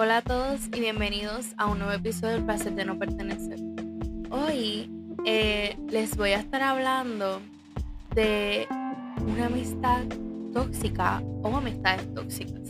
Hola a todos y bienvenidos a un nuevo episodio del placer de no pertenecer. Hoy eh, les voy a estar hablando de una amistad tóxica o amistades tóxicas.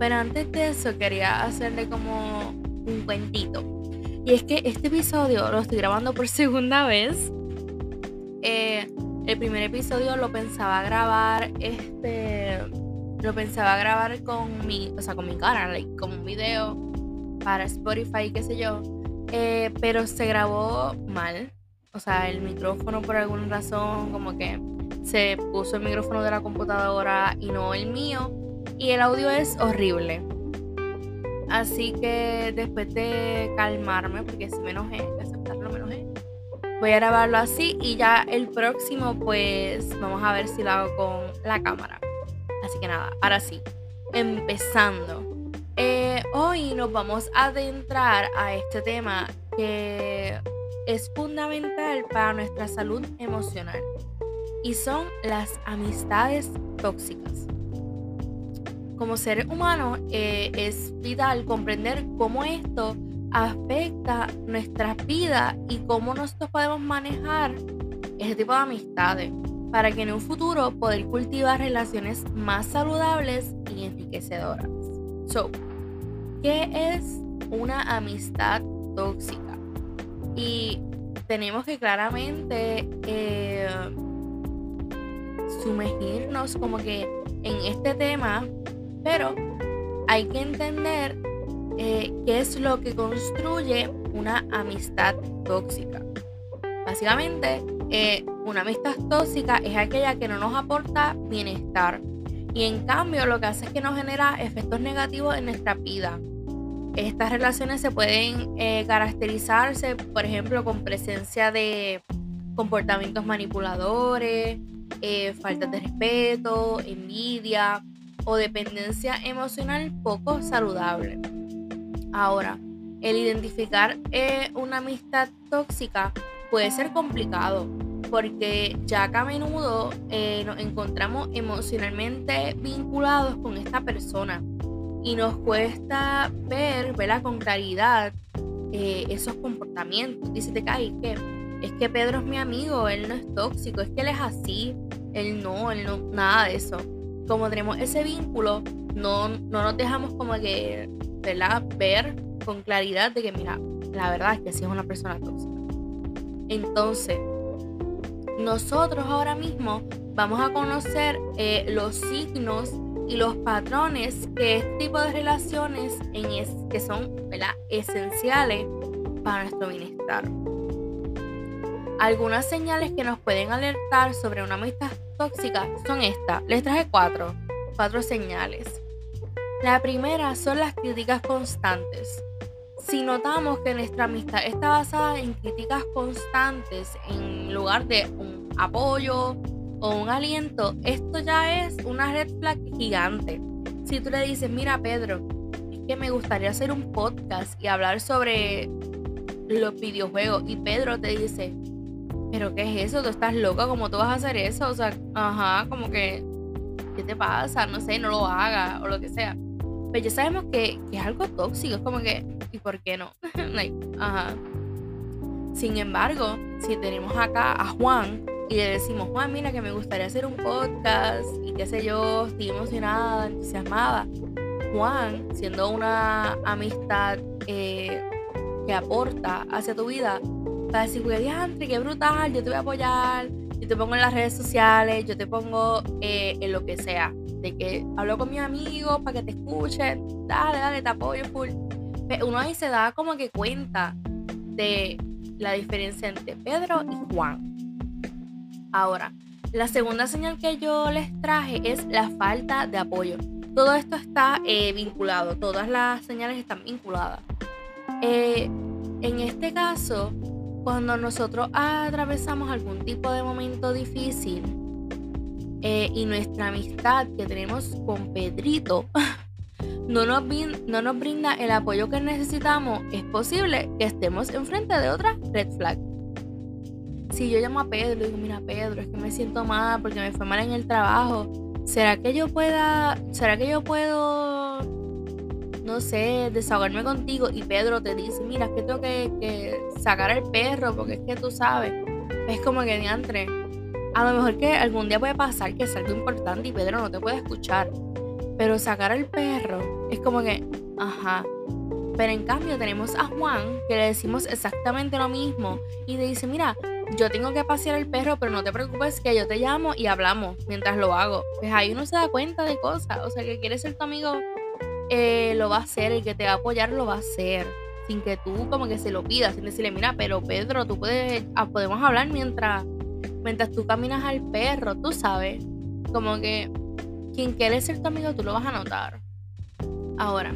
Pero antes de eso quería hacerle como un cuentito. Y es que este episodio lo estoy grabando por segunda vez. Eh, el primer episodio lo pensaba grabar este lo pensaba grabar con mi, o sea, con mi cara, como un video para Spotify, qué sé yo. Eh, pero se grabó mal. O sea, el micrófono por alguna razón, como que se puso el micrófono de la computadora y no el mío. Y el audio es horrible. Así que después de calmarme, porque si me enojé, aceptarlo, me enojé. Voy a grabarlo así y ya el próximo, pues vamos a ver si lo hago con la cámara. Que nada, ahora sí, empezando. Eh, hoy nos vamos a adentrar a este tema que es fundamental para nuestra salud emocional y son las amistades tóxicas. Como seres humanos eh, es vital comprender cómo esto afecta nuestra vida y cómo nosotros podemos manejar este tipo de amistades para que en un futuro poder cultivar relaciones más saludables y enriquecedoras. So, ¿qué es una amistad tóxica? Y tenemos que claramente eh, sumergirnos como que en este tema, pero hay que entender eh, qué es lo que construye una amistad tóxica. Básicamente, eh, una amistad tóxica es aquella que no nos aporta bienestar y en cambio lo que hace es que nos genera efectos negativos en nuestra vida. Estas relaciones se pueden eh, caracterizarse, por ejemplo, con presencia de comportamientos manipuladores, eh, falta de respeto, envidia o dependencia emocional poco saludable. Ahora, el identificar una amistad tóxica puede ser complicado porque ya que a menudo eh, nos encontramos emocionalmente vinculados con esta persona y nos cuesta ver, verla con claridad eh, esos comportamientos. Si te caes, que es que Pedro es mi amigo, él no es tóxico, es que él es así, él no, él no, nada de eso. Como tenemos ese vínculo, no, no nos dejamos como que, ¿verdad? Ver con claridad de que, mira, la verdad es que sí es una persona tóxica. Entonces, nosotros ahora mismo vamos a conocer eh, los signos y los patrones que este tipo de relaciones en es, que son esenciales para nuestro bienestar. Algunas señales que nos pueden alertar sobre una amistad tóxica son estas. Les traje cuatro, cuatro señales. La primera son las críticas constantes. Si notamos que nuestra amistad está basada en críticas constantes en lugar de un apoyo o un aliento, esto ya es una red flag gigante. Si tú le dices, mira Pedro, es que me gustaría hacer un podcast y hablar sobre los videojuegos y Pedro te dice, pero ¿qué es eso? ¿Tú estás loca? ¿Cómo tú vas a hacer eso? O sea, ajá, como que, ¿qué te pasa? No sé, no lo hagas o lo que sea. Pero ya sabemos que, que es algo tóxico, es como que, ¿y por qué no? ajá. Sin embargo, si tenemos acá a Juan y le decimos, Juan, mira que me gustaría hacer un podcast y qué sé yo, estoy emocionada, entusiasmada. Juan, siendo una amistad eh, que aporta hacia tu vida, va a decir, diantre, qué brutal, yo te voy a apoyar, yo te pongo en las redes sociales, yo te pongo eh, en lo que sea. De que hablo con mis amigos para que te escuchen, dale, dale, te apoyo full. uno ahí se da como que cuenta de la diferencia entre Pedro y Juan. Ahora, la segunda señal que yo les traje es la falta de apoyo. Todo esto está eh, vinculado, todas las señales están vinculadas. Eh, en este caso, cuando nosotros atravesamos algún tipo de momento difícil eh, y nuestra amistad que tenemos con Pedrito no nos, no nos brinda el apoyo que necesitamos, es posible que estemos enfrente de otra red flag. Si yo llamo a Pedro y digo, mira Pedro, es que me siento mal porque me fue mal en el trabajo, ¿será que yo pueda, será que yo puedo no sé, desahogarme contigo y Pedro te dice, mira, es que tengo que, sacar al perro porque es que tú sabes. Es como que diantre. A lo mejor que algún día puede pasar que es algo importante y Pedro no te puede escuchar. Pero sacar al perro es como que, ajá. Pero en cambio tenemos a Juan que le decimos exactamente lo mismo y le dice, mira, yo tengo que pasear al perro, pero no te preocupes que yo te llamo y hablamos mientras lo hago. Pues ahí uno se da cuenta de cosas. O sea, que quiere ser tu amigo, eh, lo va a hacer. El que te va a apoyar, lo va a hacer. Sin que tú como que se lo pidas, sin decirle, mira, pero Pedro, tú puedes, ah, podemos hablar mientras, mientras tú caminas al perro, tú sabes. Como que quien quiere ser tu amigo, tú lo vas a notar. Ahora,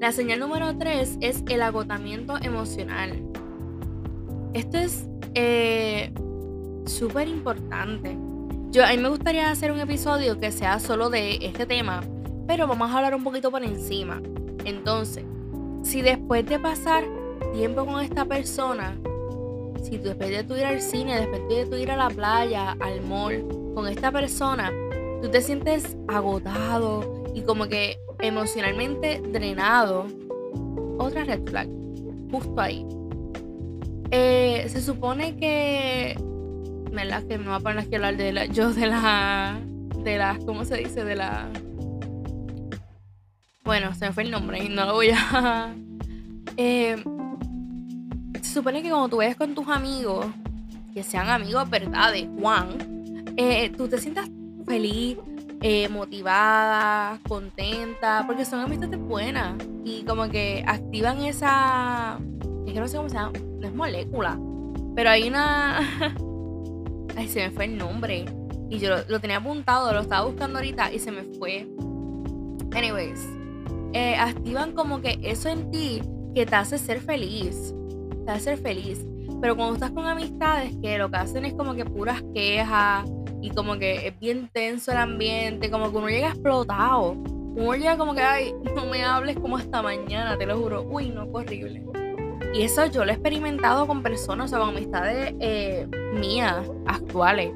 la señal número 3 es el agotamiento emocional. Esto es eh, súper importante. Yo, a mí me gustaría hacer un episodio que sea solo de este tema, pero vamos a hablar un poquito por encima. Entonces, si después de pasar tiempo con esta persona, si después de tu ir al cine, después de tu ir a la playa, al mall, con esta persona, tú te sientes agotado y como que emocionalmente drenado, otra red flag, justo ahí. Eh, se supone que. ¿Verdad? Que me va a poner aquí hablar de la. Yo de la. De las. ¿Cómo se dice? De la. Bueno, se me fue el nombre y no lo voy a. Eh, supone que cuando tú ves con tus amigos, que sean amigos, ¿verdad? De Juan, eh, tú te sientas feliz, motivada, contenta, porque son amistades buenas y como que activan esa es que no sé cómo se es molécula, pero hay una... Ay, se me fue el nombre. Y yo lo, tenía apuntado, lo estaba buscando ahorita y se me fue. Anyways, eh, activan como que eso en ti que te hace ser feliz. Te hace ser feliz. Pero cuando estás con amistades que lo que hacen es como que puras quejas y como que es bien tenso el ambiente, como que uno llega explotado. Uno llega como que, ay, no me hables como hasta mañana, te lo juro. Uy, no, es horrible. Y eso yo lo he experimentado con personas, o sea, con amistades eh, mías, actuales.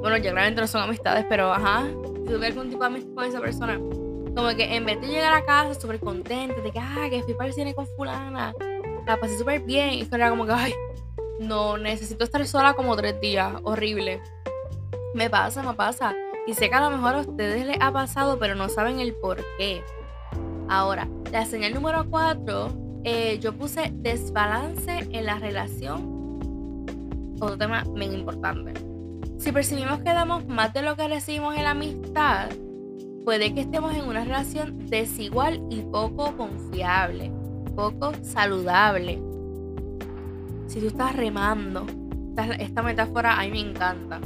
Bueno, ya claramente no son amistades, pero ajá, si tuve algún tipo de amistad con esa persona, como que en vez de llegar a casa súper contenta, de que, ah, que fui para el cine con fulana, la pasé súper bien, y era como que, ay, no, necesito estar sola como tres días, horrible. Me pasa, me pasa. Y sé que a lo mejor a ustedes les ha pasado, pero no saben el por qué. Ahora, la señal número cuatro eh, yo puse desbalance en la relación. Otro tema bien importante. Si percibimos que damos más de lo que recibimos en la amistad, puede que estemos en una relación desigual y poco confiable, poco saludable. Si tú estás remando, esta, metáfora a mí me encanta,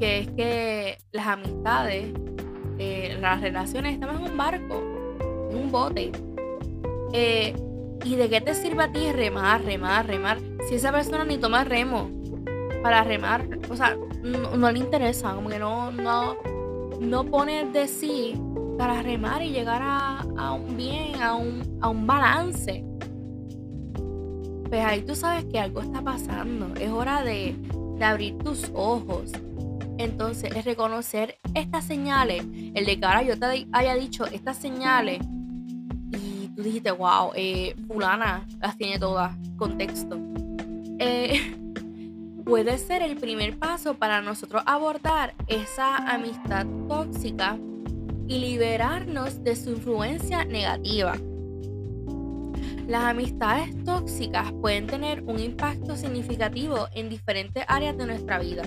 que es que las amistades, eh, las relaciones, estamos en un barco, en un bote. Eh, ¿Y de qué te sirve a ti remar, remar, remar? Si esa persona ni toma remo para remar, o sea, no, le interesa, como que no, no, no pone de sí para remar y llegar a, un bien, a un, a un balance. Pues ahí tú sabes que algo está pasando. Es hora de, de abrir tus ojos. Entonces, es reconocer estas señales. El de cara yo te haya dicho estas señales tú dijiste, wow, eh, fulana las tiene todas, contexto. Eh, puede ser el primer paso para nosotros abordar esa amistad tóxica y liberarnos de su influencia negativa. Las amistades tóxicas pueden tener un impacto significativo en diferentes áreas de nuestra vida.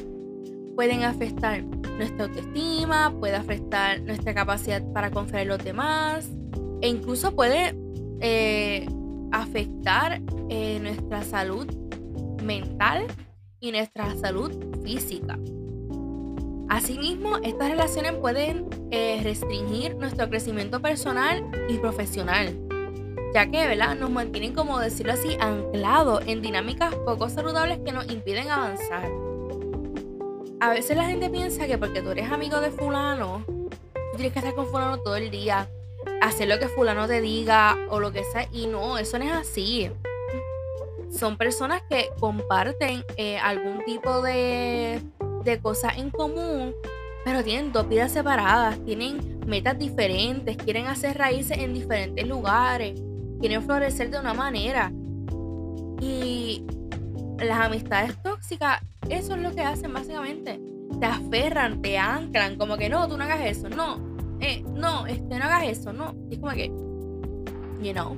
Pueden afectar nuestra autoestima, puede afectar nuestra capacidad para confiar en los demás, e incluso puede eh, afectar eh, nuestra salud mental y nuestra salud física. Asimismo, estas relaciones pueden eh, restringir nuestro crecimiento personal y profesional, ya que ¿verdad? nos mantienen, como decirlo así, anclados en dinámicas poco saludables que nos impiden avanzar. A veces la gente piensa que porque tú eres amigo de fulano, tú tienes que estar con fulano todo el día, hacer lo que fulano te diga o lo que sea. Y no, eso no es así. Son personas que comparten eh, algún tipo de, de cosas en común, pero tienen dos vidas separadas, tienen metas diferentes, quieren hacer raíces en diferentes lugares, quieren florecer de una manera. Y las amistades tóxicas, eso es lo que hacen básicamente. Te aferran, te anclan, como que no, tú no hagas eso, no, eh, no, este, no hagas eso, no. es como que, you know.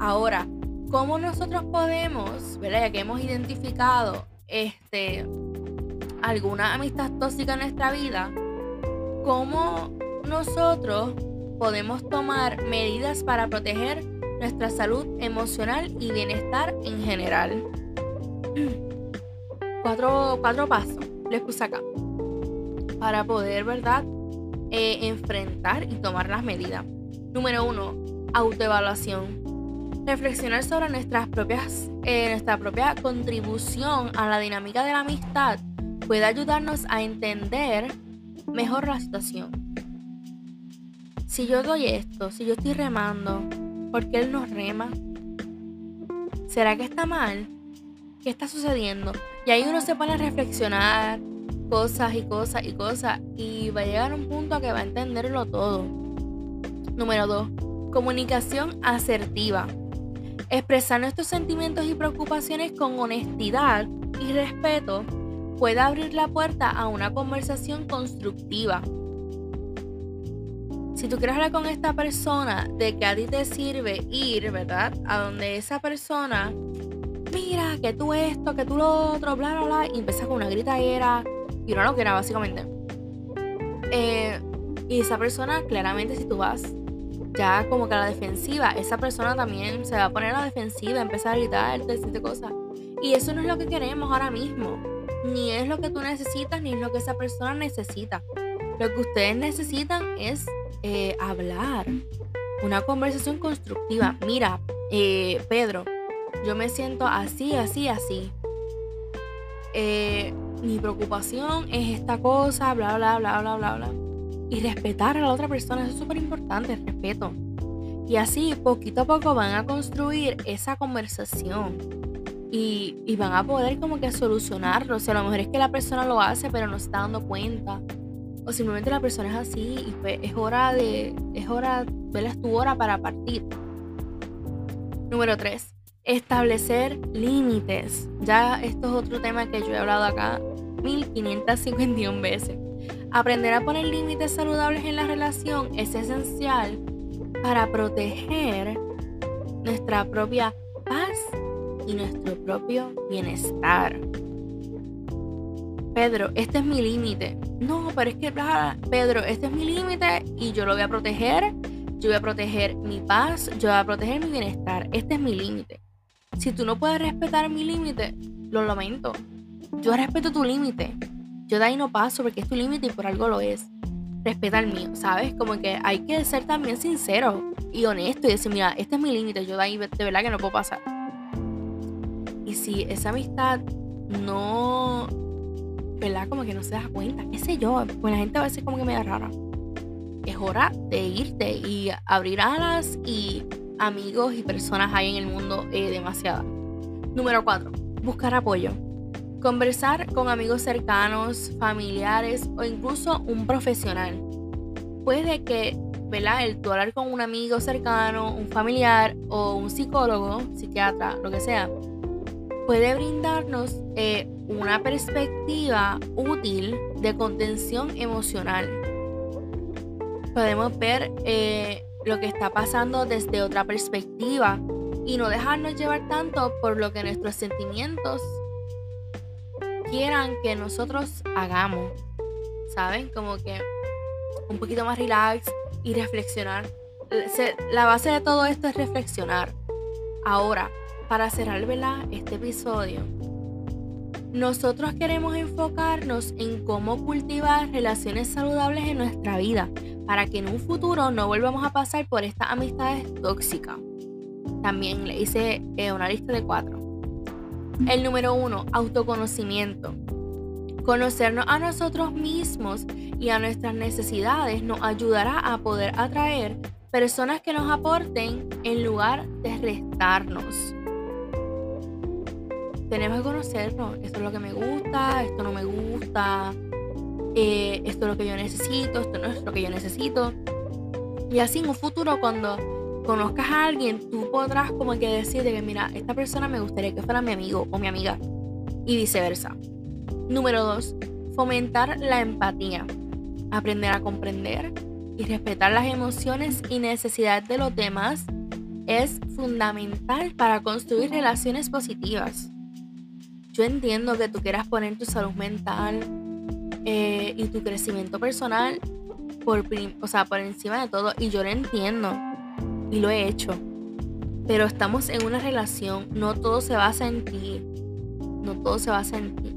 Ahora, ¿cómo nosotros podemos, ¿verdad? Ya que hemos identificado este, alguna amistad tóxica en nuestra vida, ¿cómo nosotros podemos tomar medidas para proteger nuestra salud emocional y bienestar en general? cuatro, cuatro pasos les puse acá para poder, ¿verdad? Eh, enfrentar y tomar las medidas. Número uno, autoevaluación reflexionar sobre nuestras propias, eh, nuestra propia contribución a la dinámica de la amistad puede ayudarnos a entender mejor la situación. Si yo doy esto, si yo estoy remando, ¿por qué él no rema? ¿Será que está mal? ¿Qué está sucediendo? Y ahí uno se pone a reflexionar cosas y cosas y cosas y va a llegar a un punto que va a entenderlo todo. Número 2. Comunicación asertiva. Expresar nuestros sentimientos y preocupaciones con honestidad y respeto puede abrir la puerta a una conversación constructiva. Si tú quieres hablar con esta persona de que a ti te sirve ir, ¿verdad? A donde esa persona, mira, que tú esto, que tú lo otro, bla, bla, bla, y empieza con una gritadera y una loquera, básicamente. Eh, y esa persona, claramente, si tú vas ya como que a la defensiva, esa persona también se va a poner a la defensiva, empezar a gritar, decirte cosas. Y eso no es lo que queremos ahora mismo. Ni es lo que tú necesitas, ni es lo que esa persona necesita. Lo que ustedes necesitan es eh, hablar. Una conversación constructiva. Mira, eh, Pedro, yo me siento así, así, así. Eh, mi preocupación es esta cosa, bla, bla, bla, bla, bla, bla y respetar a la otra persona. Eso es súper importante, respeto. Y así, poquito a poco van a construir esa conversación. Y, van a poder como que solucionarlo. O sea, a lo mejor es que la persona lo hace, pero no se está dando cuenta. O simplemente la persona es así y pues es hora de, es hora, es tu hora para partir. Número 3. Establecer límites. Ya esto es otro tema que yo he hablado acá 1551 veces. Aprender a poner límites saludables en la relación es esencial para proteger nuestra propia paz y nuestro propio bienestar. Pedro, este es mi límite. No, pero es que, Pedro, este es mi límite y yo lo voy a proteger. Yo voy a proteger mi paz, yo voy a proteger mi bienestar. Este es mi límite. Si tú no puedes respetar mi límite, lo lamento. Yo respeto tu límite, yo de ahí no paso porque es tu límite y por algo lo es. Respeta el mío, ¿sabes? Como que hay que ser también sincero y honesto y decir, mira, este es mi límite, yo de ahí de verdad que no puedo pasar. Si esa amistad no, ¿verdad? Como que no se da cuenta, qué sé yo, pues la gente a veces como que me da rara. Es hora de irte y abrir alas y amigos y personas hay en el mundo eh, demasiadas. Número 4. Buscar apoyo. Conversar con amigos cercanos, familiares o incluso un profesional. Puede que, ¿verdad? El tú hablar con un amigo cercano, un familiar o un psicólogo, psiquiatra, lo que sea, puede brindarnos eh, una perspectiva útil de contención emocional. Podemos ver eh, lo que está pasando desde otra perspectiva y no dejarnos llevar tanto por lo que nuestros sentimientos quieran que nosotros hagamos. ¿Saben? Como que un poquito más relax y reflexionar. La base de todo esto es reflexionar. Ahora, para cerrar este episodio, nosotros queremos enfocarnos en cómo cultivar relaciones saludables en nuestra vida para que en un futuro no volvamos a pasar por estas amistades tóxicas. También le hice eh, una lista de cuatro. El número uno, autoconocimiento. Conocernos a nosotros mismos y a nuestras necesidades nos ayudará a poder atraer personas que nos aporten en lugar de restarnos. Tenemos que conocernos. Esto es lo que me gusta, esto no me gusta. eh, esto es lo que yo necesito, esto no es lo que yo necesito. Y así en un futuro cuando conozcas a alguien, tú podrás como que decirte que mira, esta persona me gustaría que fuera mi amigo o mi amiga. Y viceversa. Número dos, fomentar la empatía. Aprender a comprender y respetar las emociones y necesidades de los demás es fundamental para construir relaciones positivas. Yo entiendo que tú quieras poner tu salud mental eh, y tu crecimiento personal por, o sea, por encima de todo y yo lo entiendo y lo he hecho. Pero estamos en una relación, no todo se basa en ti, no todo se basa en ti.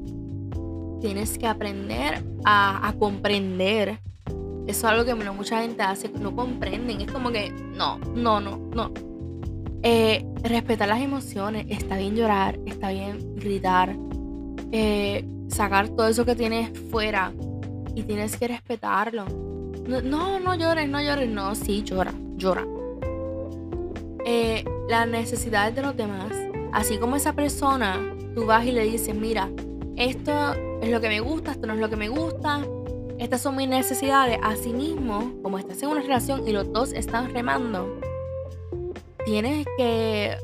Tienes que aprender a, a comprender. Eso es algo que mucha gente hace, no comprenden. Es como que, no, no, no, no. Eh, respetar las emociones, está bien llorar, está bien gritar, eh, sacar todo eso que tienes fuera y tienes que respetarlo. No, no, llores, no llores, no, sí, llora, llora. Eh, las necesidades de los demás, así como esa persona, tú vas y le dices, mira, esto es lo que me gusta, esto no es lo que me gusta, estas son mis necesidades. Así mismo, como estás en una relación y los dos están remando, tienes que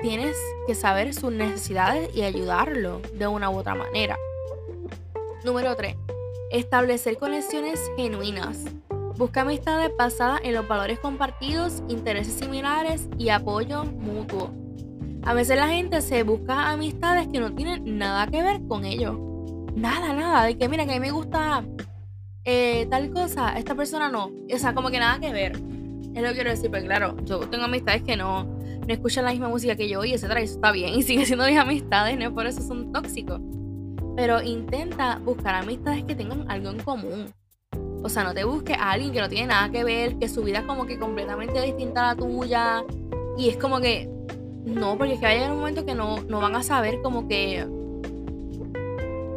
tienes que saber sus necesidades y ayudarlo de una u otra manera. Número 3. Establecer conexiones genuinas. Busca amistades basadas en los valores compartidos, intereses similares y apoyo mutuo. A veces la gente se busca amistades que no tienen nada que ver con ellos. Nada, nada. De que mira, que a mí me gusta eh, tal cosa, esta persona no. O sea, como que nada que ver. Es lo quiero decir, pero claro, yo tengo amistades que no, no escuchan la misma música que yo y etcétera, y eso está bien, y sigue siendo mis amistades, no por eso son tóxicos. Pero intenta buscar amistades que tengan algo en común. O sea, no te busques a alguien que no tiene nada que ver, que su vida es como que completamente distinta a la tuya. Y es como que, no, porque es que va a llegar un momento que no, no van a saber como que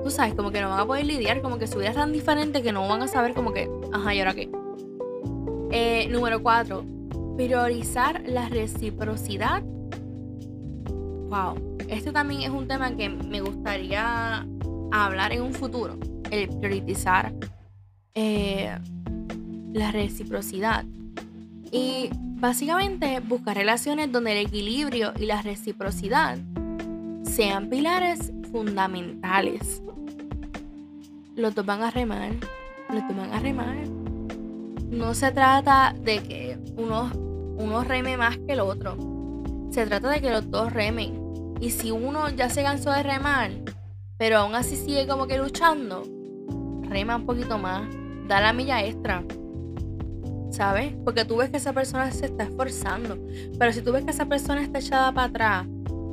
tú sabes, como que no van a poder lidiar, como que su vida es tan diferente que no van a saber como que, ajá, ¿y ahora qué? Eh, número 4. Priorizar la reciprocidad. Wow. Este también es un tema que me gustaría hablar en un futuro. El priorizar eh, la reciprocidad. Y básicamente buscar relaciones donde el equilibrio y la reciprocidad sean pilares fundamentales. Los dos van a remar, los dos van a remar no se trata de que uno, reme más que el otro. Se trata de que los dos remen. Y si uno ya se cansó de remar, pero aún así sigue como que luchando, rema un poquito más, da la milla extra. ¿Sabes? Porque tú ves que esa persona se está esforzando. Pero si tú ves que esa persona está echada para atrás,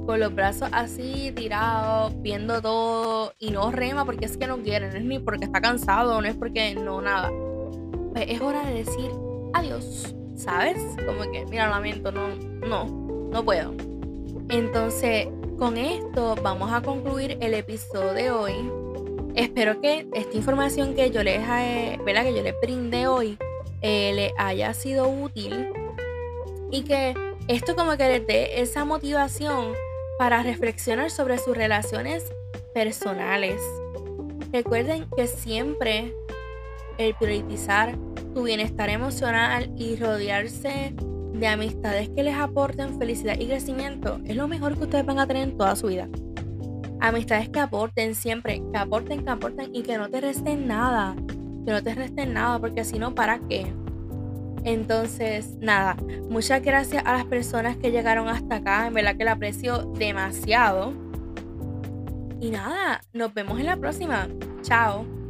con los brazos así tirados, viendo todo y no rema porque es que no quiere, no es ni porque está cansado, no es porque no nada pues es hora de decir adiós, ¿sabes? Como que, mira, lamento, no, no, no puedo. Entonces, con esto vamos a concluir el episodio de hoy. Espero que esta información que yo les, eh, que yo les brindé hoy eh, le haya sido útil y que esto como que les dé esa motivación para reflexionar sobre sus relaciones personales. Recuerden que siempre el priorizar tu bienestar emocional y rodearse de amistades que les aporten felicidad y crecimiento es lo mejor que ustedes van a tener en toda su vida. Amistades que aporten siempre, que aporten, que aporten y que no te resten nada. Que no te resten nada, porque si no, ¿para qué? Entonces, nada, muchas gracias a las personas que llegaron hasta acá. En verdad que la aprecio demasiado. Y nada, nos vemos en la próxima. Chao.